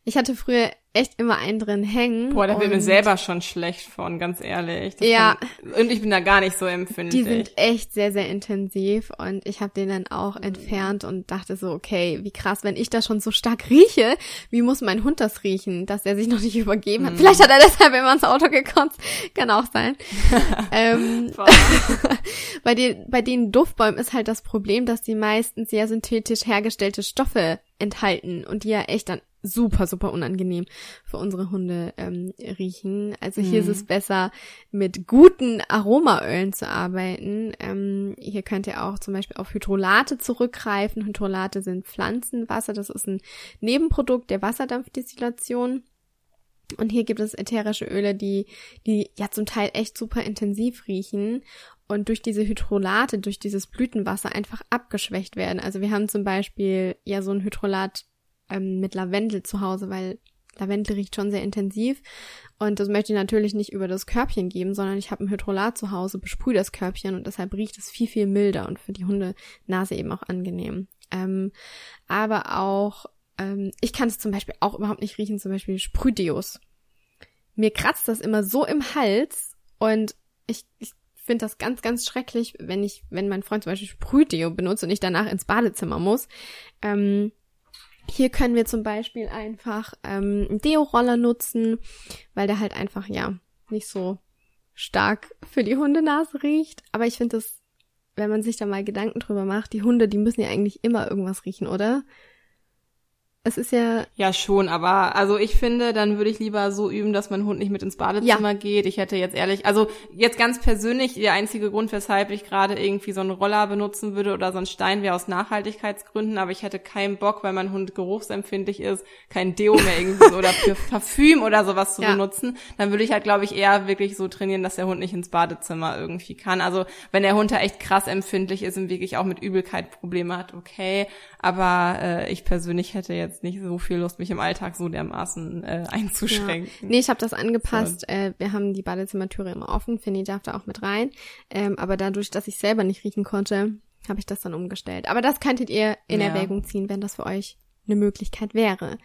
Ich hatte früher echt immer einen drin hängen. Boah, da wird mir selber schon schlecht von, ganz ehrlich. Das ja. Kann, und ich bin da gar nicht so empfindlich. Die sind echt sehr, sehr intensiv und ich habe den dann auch mhm. entfernt und dachte so, okay, wie krass, wenn ich das schon so stark rieche, wie muss mein Hund das riechen, dass er sich noch nicht übergeben hat. Mhm. Vielleicht hat er deshalb immer ins Auto gekommen. Kann auch sein. ähm, bei, den, bei den Duftbäumen ist halt das Problem, dass die meisten sehr synthetisch hergestellte Stoffe enthalten und die ja echt dann super, super unangenehm für unsere Hunde ähm, riechen. Also hier mhm. ist es besser, mit guten Aromaölen zu arbeiten. Ähm, hier könnt ihr auch zum Beispiel auf Hydrolate zurückgreifen. Hydrolate sind Pflanzenwasser. Das ist ein Nebenprodukt der Wasserdampfdestillation. Und hier gibt es ätherische Öle, die, die ja zum Teil echt super intensiv riechen und durch diese Hydrolate, durch dieses Blütenwasser einfach abgeschwächt werden. Also wir haben zum Beispiel ja so ein Hydrolat ähm, mit Lavendel zu Hause, weil Lavendel riecht schon sehr intensiv. Und das möchte ich natürlich nicht über das Körbchen geben, sondern ich habe ein Hydrolat zu Hause, besprühe das Körbchen und deshalb riecht es viel, viel milder und für die Hundenase eben auch angenehm. Ähm, aber auch, ähm, ich kann es zum Beispiel auch überhaupt nicht riechen, zum Beispiel Sprühdeos. Mir kratzt das immer so im Hals und ich, ich finde das ganz, ganz schrecklich, wenn ich, wenn mein Freund zum Beispiel Sprühdeo benutzt und ich danach ins Badezimmer muss. Ähm, hier können wir zum Beispiel einfach ähm, einen Deo-Roller nutzen, weil der halt einfach, ja, nicht so stark für die Hundenase riecht. Aber ich finde das, wenn man sich da mal Gedanken drüber macht, die Hunde, die müssen ja eigentlich immer irgendwas riechen, oder? Es ist ja. Ja, schon, aber also ich finde, dann würde ich lieber so üben, dass mein Hund nicht mit ins Badezimmer ja. geht. Ich hätte jetzt ehrlich, also jetzt ganz persönlich, der einzige Grund, weshalb ich gerade irgendwie so einen Roller benutzen würde oder so einen Stein wäre aus Nachhaltigkeitsgründen, aber ich hätte keinen Bock, weil mein Hund geruchsempfindlich ist, kein Deo mehr irgendwie oder für Parfüm oder sowas zu ja. benutzen. Dann würde ich halt, glaube ich, eher wirklich so trainieren, dass der Hund nicht ins Badezimmer irgendwie kann. Also wenn der Hund da echt krass empfindlich ist und wirklich auch mit Übelkeit Probleme hat, okay. Aber äh, ich persönlich hätte jetzt jetzt nicht so viel Lust, mich im Alltag so dermaßen äh, einzuschränken. Ja. Nee, ich habe das angepasst. So. Äh, wir haben die Badezimmertüre immer offen. Finny darf da auch mit rein. Ähm, aber dadurch, dass ich selber nicht riechen konnte, habe ich das dann umgestellt. Aber das könntet ihr in ja. Erwägung ziehen, wenn das für euch eine Möglichkeit wäre.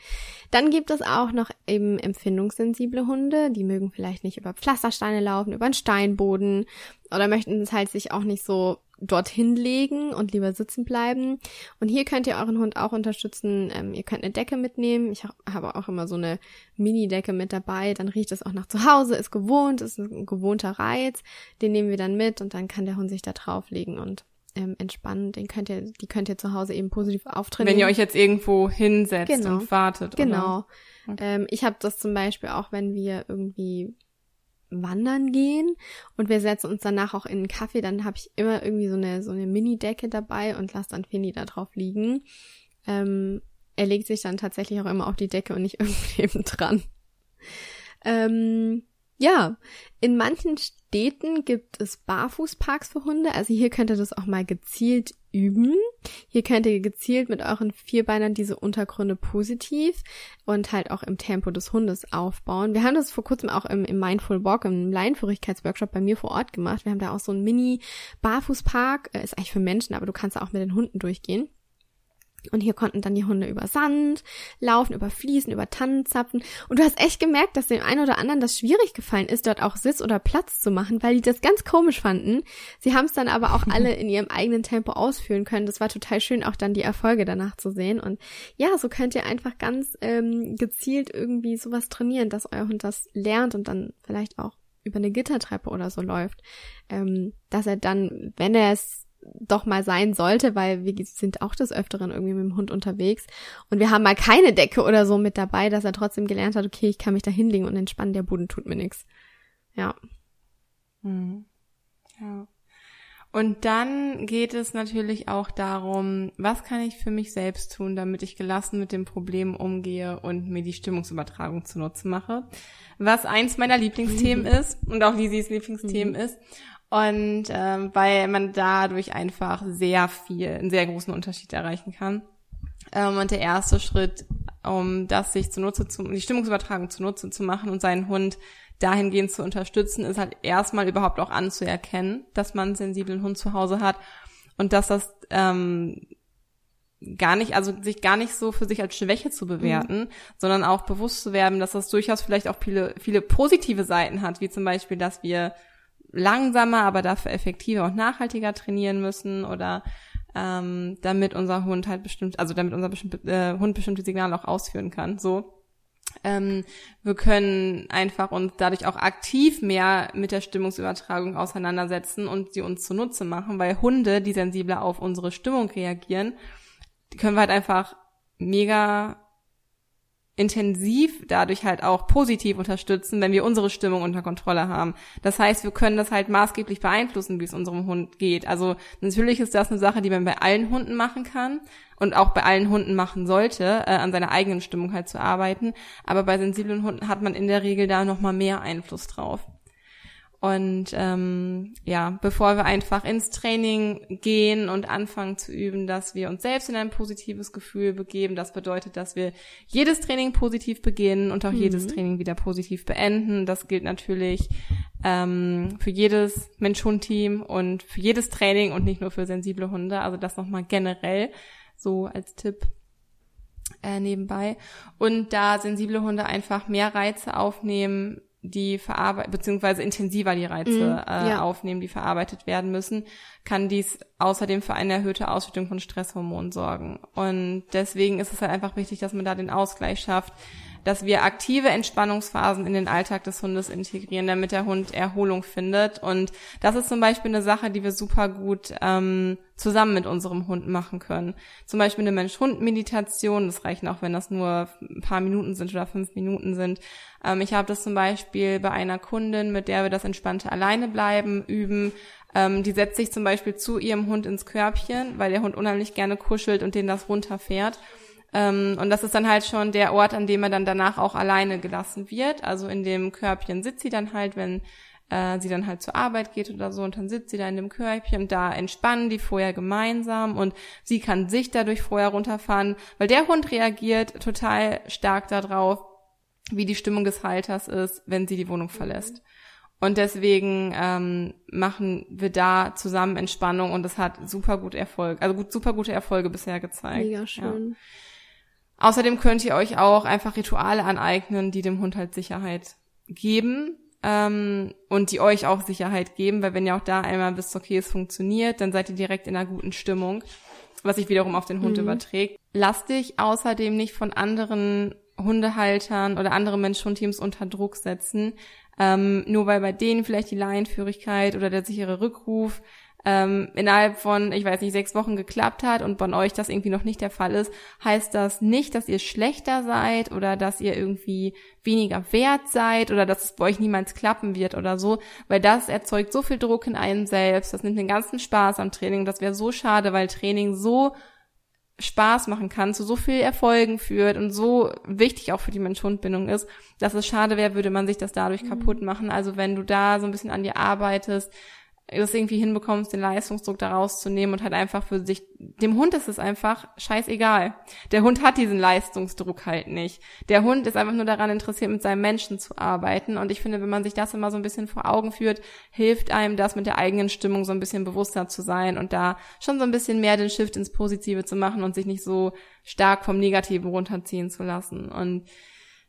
Dann gibt es auch noch eben empfindungssensible Hunde, die mögen vielleicht nicht über Pflastersteine laufen, über einen Steinboden oder möchten es halt sich auch nicht so dorthin legen und lieber sitzen bleiben. Und hier könnt ihr euren Hund auch unterstützen. Ähm, ihr könnt eine Decke mitnehmen. Ich habe auch immer so eine Mini-Decke mit dabei. Dann riecht es auch nach zu Hause, ist gewohnt, ist ein gewohnter Reiz. Den nehmen wir dann mit und dann kann der Hund sich da drauflegen und ähm, entspannen. Den könnt ihr, die könnt ihr zu Hause eben positiv auftrainieren. Wenn ihr euch jetzt irgendwo hinsetzt Genau. und wartet. Genau. Okay. Ähm, ich habe das zum Beispiel auch, wenn wir irgendwie wandern gehen und wir setzen uns danach auch in einen Kaffee, dann habe ich immer irgendwie so eine so eine Mini-Decke dabei und lasse dann Fini da drauf liegen. Ähm, er legt sich dann tatsächlich auch immer auf die Decke und nicht irgendwo neben dran. Ähm, ja, in manchen Städten gibt es Barfußparks für Hunde. Also hier könnt ihr das auch mal gezielt üben. Hier könnt ihr gezielt mit euren Vierbeinern diese Untergründe positiv und halt auch im Tempo des Hundes aufbauen. Wir haben das vor kurzem auch im, im Mindful Walk, im Leinführigkeitsworkshop bei mir vor Ort gemacht. Wir haben da auch so einen Mini-Barfußpark. Ist eigentlich für Menschen, aber du kannst da auch mit den Hunden durchgehen. Und hier konnten dann die Hunde über Sand laufen, über Fliesen, über Tannenzapfen. Und du hast echt gemerkt, dass dem einen oder anderen das schwierig gefallen ist, dort auch Sitz oder Platz zu machen, weil die das ganz komisch fanden. Sie haben es dann aber auch alle in ihrem eigenen Tempo ausführen können. Das war total schön, auch dann die Erfolge danach zu sehen. Und ja, so könnt ihr einfach ganz ähm, gezielt irgendwie sowas trainieren, dass euer Hund das lernt und dann vielleicht auch über eine Gittertreppe oder so läuft. Ähm, dass er dann, wenn er es doch mal sein sollte, weil wir sind auch des Öfteren irgendwie mit dem Hund unterwegs und wir haben mal keine Decke oder so mit dabei, dass er trotzdem gelernt hat, okay, ich kann mich da hinlegen und entspannen, der Boden tut mir nichts. Ja. Hm. Ja. Und dann geht es natürlich auch darum, was kann ich für mich selbst tun, damit ich gelassen mit dem Problem umgehe und mir die Stimmungsübertragung zunutze mache. Was eins meiner Lieblingsthemen ist und auch Lisis Lieblingsthemen ist. Und ähm, weil man dadurch einfach sehr viel, einen sehr großen Unterschied erreichen kann. Ähm, und der erste Schritt, um das sich zunutze zu, die Stimmungsübertragung zunutze zu machen und seinen Hund dahingehend zu unterstützen, ist halt erstmal überhaupt auch anzuerkennen, dass man einen sensiblen Hund zu Hause hat und dass das ähm, gar nicht, also sich gar nicht so für sich als Schwäche zu bewerten, mhm. sondern auch bewusst zu werden, dass das durchaus vielleicht auch viele, viele positive Seiten hat, wie zum Beispiel, dass wir langsamer, aber dafür effektiver und nachhaltiger trainieren müssen oder ähm, damit unser Hund halt bestimmt, also damit unser bestimmt, äh, Hund bestimmte Signale auch ausführen kann. So. Ähm, wir können einfach uns dadurch auch aktiv mehr mit der Stimmungsübertragung auseinandersetzen und sie uns zunutze machen, weil Hunde, die sensibler auf unsere Stimmung reagieren, die können wir halt einfach mega intensiv dadurch halt auch positiv unterstützen, wenn wir unsere Stimmung unter Kontrolle haben. Das heißt, wir können das halt maßgeblich beeinflussen, wie es unserem Hund geht. Also natürlich ist das eine Sache, die man bei allen Hunden machen kann und auch bei allen Hunden machen sollte, äh, an seiner eigenen Stimmung halt zu arbeiten. Aber bei sensiblen Hunden hat man in der Regel da nochmal mehr Einfluss drauf. Und ähm, ja, bevor wir einfach ins Training gehen und anfangen zu üben, dass wir uns selbst in ein positives Gefühl begeben. Das bedeutet, dass wir jedes Training positiv beginnen und auch mhm. jedes Training wieder positiv beenden. Das gilt natürlich ähm, für jedes Mensch-Hund-Team und für jedes Training und nicht nur für sensible Hunde. Also das nochmal generell so als Tipp äh, nebenbei. Und da sensible Hunde einfach mehr Reize aufnehmen, die verarbeitet, beziehungsweise intensiver die Reize Mhm, äh, ja. aufnehmen, die verarbeitet werden müssen, kann dies außerdem für eine erhöhte Ausschüttung von Stresshormonen sorgen. Und deswegen ist es halt einfach wichtig, dass man da den Ausgleich schafft, dass wir aktive Entspannungsphasen in den Alltag des Hundes integrieren, damit der Hund Erholung findet. Und das ist zum Beispiel eine Sache, die wir super gut ähm, zusammen mit unserem Hund machen können. Zum Beispiel eine Mensch-Hund-Meditation, das reichen auch, wenn das nur ein paar Minuten sind oder fünf Minuten sind. Ähm, ich habe das zum Beispiel bei einer Kundin, mit der wir das entspannte Alleine bleiben üben. Ähm, die setzt sich zum Beispiel zu ihrem Hund ins Körbchen, weil der Hund unheimlich gerne kuschelt und den das runterfährt. Ähm, und das ist dann halt schon der Ort, an dem er dann danach auch alleine gelassen wird. Also in dem Körbchen sitzt sie dann halt, wenn äh, sie dann halt zur Arbeit geht oder so und dann sitzt sie da in dem Körbchen und da entspannen die vorher gemeinsam und sie kann sich dadurch vorher runterfahren, weil der Hund reagiert total stark darauf, wie die Stimmung des Halters ist, wenn sie die Wohnung verlässt. Und deswegen ähm, machen wir da zusammen Entspannung und das hat super gut Erfolg, also gut, super gute Erfolge bisher gezeigt. Mega Ja. Außerdem könnt ihr euch auch einfach Rituale aneignen, die dem Hund halt Sicherheit geben ähm, und die euch auch Sicherheit geben, weil wenn ihr auch da einmal wisst, okay, es funktioniert, dann seid ihr direkt in einer guten Stimmung, was sich wiederum auf den Hund Mhm. überträgt. Lass dich außerdem nicht von anderen Hundehaltern oder anderen Mensch-Hund-Teams unter Druck setzen, ähm, nur weil bei denen vielleicht die Laienführigkeit oder der sichere Rückruf ähm, innerhalb von, ich weiß nicht, sechs Wochen geklappt hat und bei euch das irgendwie noch nicht der Fall ist, heißt das nicht, dass ihr schlechter seid oder dass ihr irgendwie weniger wert seid oder dass es bei euch niemals klappen wird oder so, weil das erzeugt so viel Druck in einem selbst, das nimmt den ganzen Spaß am Training, das wäre so schade, weil Training so Spaß machen kann, zu so viel Erfolgen führt und so wichtig auch für die Mensch-Hund-Bindung ist, dass es schade wäre, würde man sich das dadurch mhm. kaputt machen. Also wenn du da so ein bisschen an dir arbeitest, das irgendwie hinbekommst, den Leistungsdruck da rauszunehmen und halt einfach für sich, dem Hund ist es einfach scheißegal. Der Hund hat diesen Leistungsdruck halt nicht. Der Hund ist einfach nur daran interessiert, mit seinem Menschen zu arbeiten. Und ich finde, wenn man sich das immer so ein bisschen vor Augen führt, hilft einem das mit der eigenen Stimmung so ein bisschen bewusster zu sein und da schon so ein bisschen mehr den Shift ins Positive zu machen und sich nicht so stark vom Negativen runterziehen zu lassen. Und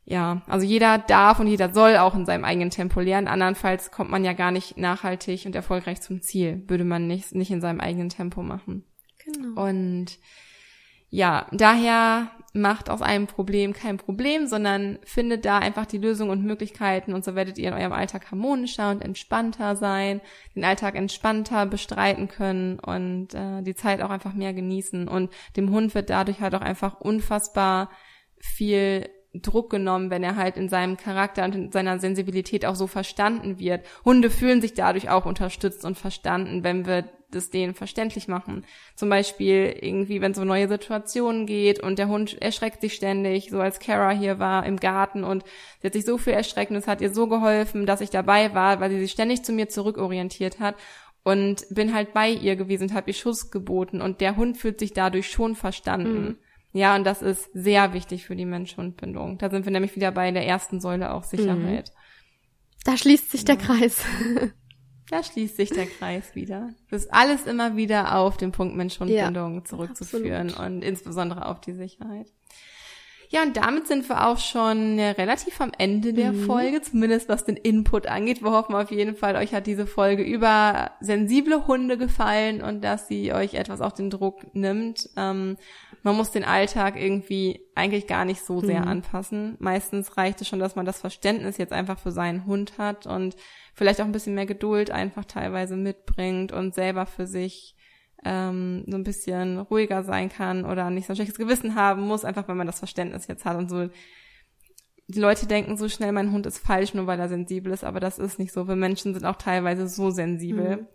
ja, also jeder darf und jeder soll auch in seinem eigenen Tempo lernen. Andernfalls kommt man ja gar nicht nachhaltig und erfolgreich zum Ziel, würde man nicht, nicht in seinem eigenen Tempo machen. Genau. Und ja, daher macht aus einem Problem kein Problem, sondern findet da einfach die Lösung und Möglichkeiten und so werdet ihr in eurem Alltag harmonischer und entspannter sein, den Alltag entspannter bestreiten können und äh, die Zeit auch einfach mehr genießen. Und dem Hund wird dadurch halt auch einfach unfassbar viel Druck genommen, wenn er halt in seinem Charakter und in seiner Sensibilität auch so verstanden wird. Hunde fühlen sich dadurch auch unterstützt und verstanden, wenn wir das denen verständlich machen. Zum Beispiel irgendwie, wenn es um neue Situationen geht und der Hund erschreckt sich ständig, so als Kara hier war im Garten und sie hat sich so viel erschreckt und es hat ihr so geholfen, dass ich dabei war, weil sie sich ständig zu mir zurückorientiert hat und bin halt bei ihr gewesen und habe ihr Schuss geboten und der Hund fühlt sich dadurch schon verstanden. Mhm. Ja, und das ist sehr wichtig für die Mensch-Hund-Bindung. Da sind wir nämlich wieder bei der ersten Säule auch Sicherheit. Mhm. Da schließt sich der Kreis. Da schließt sich der Kreis wieder. Das ist alles immer wieder auf den Punkt Mensch-Hund-Bindung ja, zurückzuführen absolut. und insbesondere auf die Sicherheit. Ja, und damit sind wir auch schon relativ am Ende der mhm. Folge, zumindest was den Input angeht. Wir hoffen auf jeden Fall, euch hat diese Folge über sensible Hunde gefallen und dass sie euch etwas auf den Druck nimmt. Ähm, man muss den Alltag irgendwie eigentlich gar nicht so sehr mhm. anpassen. Meistens reicht es schon, dass man das Verständnis jetzt einfach für seinen Hund hat und vielleicht auch ein bisschen mehr Geduld einfach teilweise mitbringt und selber für sich ähm, so ein bisschen ruhiger sein kann oder nicht so ein schlechtes Gewissen haben muss, einfach wenn man das Verständnis jetzt hat und so. Die Leute denken so schnell, mein Hund ist falsch, nur weil er sensibel ist, aber das ist nicht so. Wir Menschen sind auch teilweise so sensibel. Mhm.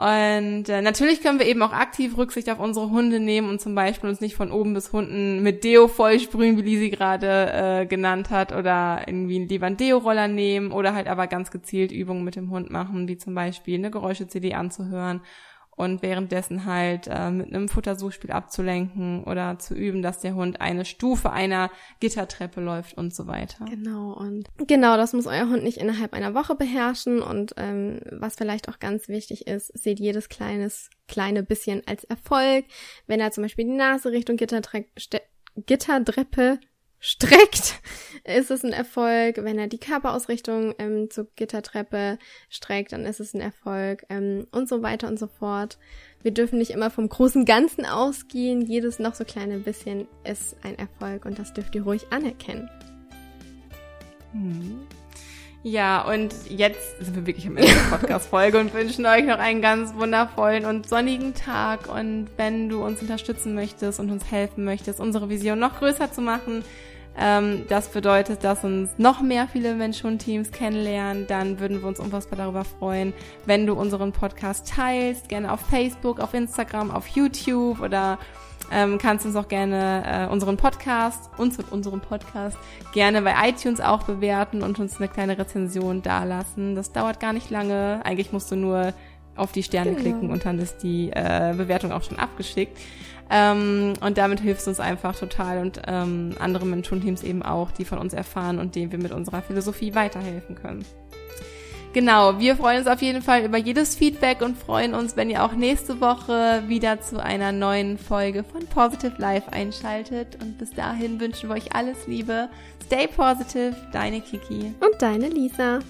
Und äh, natürlich können wir eben auch aktiv Rücksicht auf unsere Hunde nehmen und zum Beispiel uns nicht von oben bis unten mit Deo vollsprühen, wie Lisi gerade äh, genannt hat, oder irgendwie lieber einen Deo-Roller nehmen oder halt aber ganz gezielt Übungen mit dem Hund machen, wie zum Beispiel eine Geräusche-CD anzuhören und währenddessen halt äh, mit einem Futtersuchspiel abzulenken oder zu üben, dass der Hund eine Stufe einer Gittertreppe läuft und so weiter. Genau, und genau, das muss euer Hund nicht innerhalb einer Woche beherrschen und ähm, was vielleicht auch ganz wichtig ist, seht jedes kleines, kleine bisschen als Erfolg. Wenn er zum Beispiel die Nase Richtung Gittertre Gittertreppe streckt, ist es ein Erfolg. Wenn er die Körperausrichtung ähm, zur Gittertreppe streckt, dann ist es ein Erfolg ähm, und so weiter und so fort. Wir dürfen nicht immer vom großen Ganzen ausgehen. Jedes noch so kleine bisschen ist ein Erfolg und das dürft ihr ruhig anerkennen. Hm. Ja, und jetzt sind wir wirklich am Ende der Podcast-Folge und wünschen euch noch einen ganz wundervollen und sonnigen Tag. Und wenn du uns unterstützen möchtest und uns helfen möchtest, unsere Vision noch größer zu machen, ähm, das bedeutet, dass uns noch mehr viele Mensch-Hund-Teams kennenlernen. Dann würden wir uns unfassbar darüber freuen, wenn du unseren Podcast teilst. Gerne auf Facebook, auf Instagram, auf YouTube oder ähm, kannst uns auch gerne äh, unseren Podcast, uns und unseren Podcast gerne bei iTunes auch bewerten und uns eine kleine Rezension dalassen. Das dauert gar nicht lange. Eigentlich musst du nur auf die Sterne genau. klicken und dann ist die äh, Bewertung auch schon abgeschickt. Ähm, und damit hilfst du uns einfach total und ähm, andere Mentorenteams eben auch, die von uns erfahren und denen wir mit unserer Philosophie weiterhelfen können. Genau, wir freuen uns auf jeden Fall über jedes Feedback und freuen uns, wenn ihr auch nächste Woche wieder zu einer neuen Folge von Positive Life einschaltet. Und bis dahin wünschen wir euch alles Liebe. Stay positive, deine Kiki. Und deine Lisa.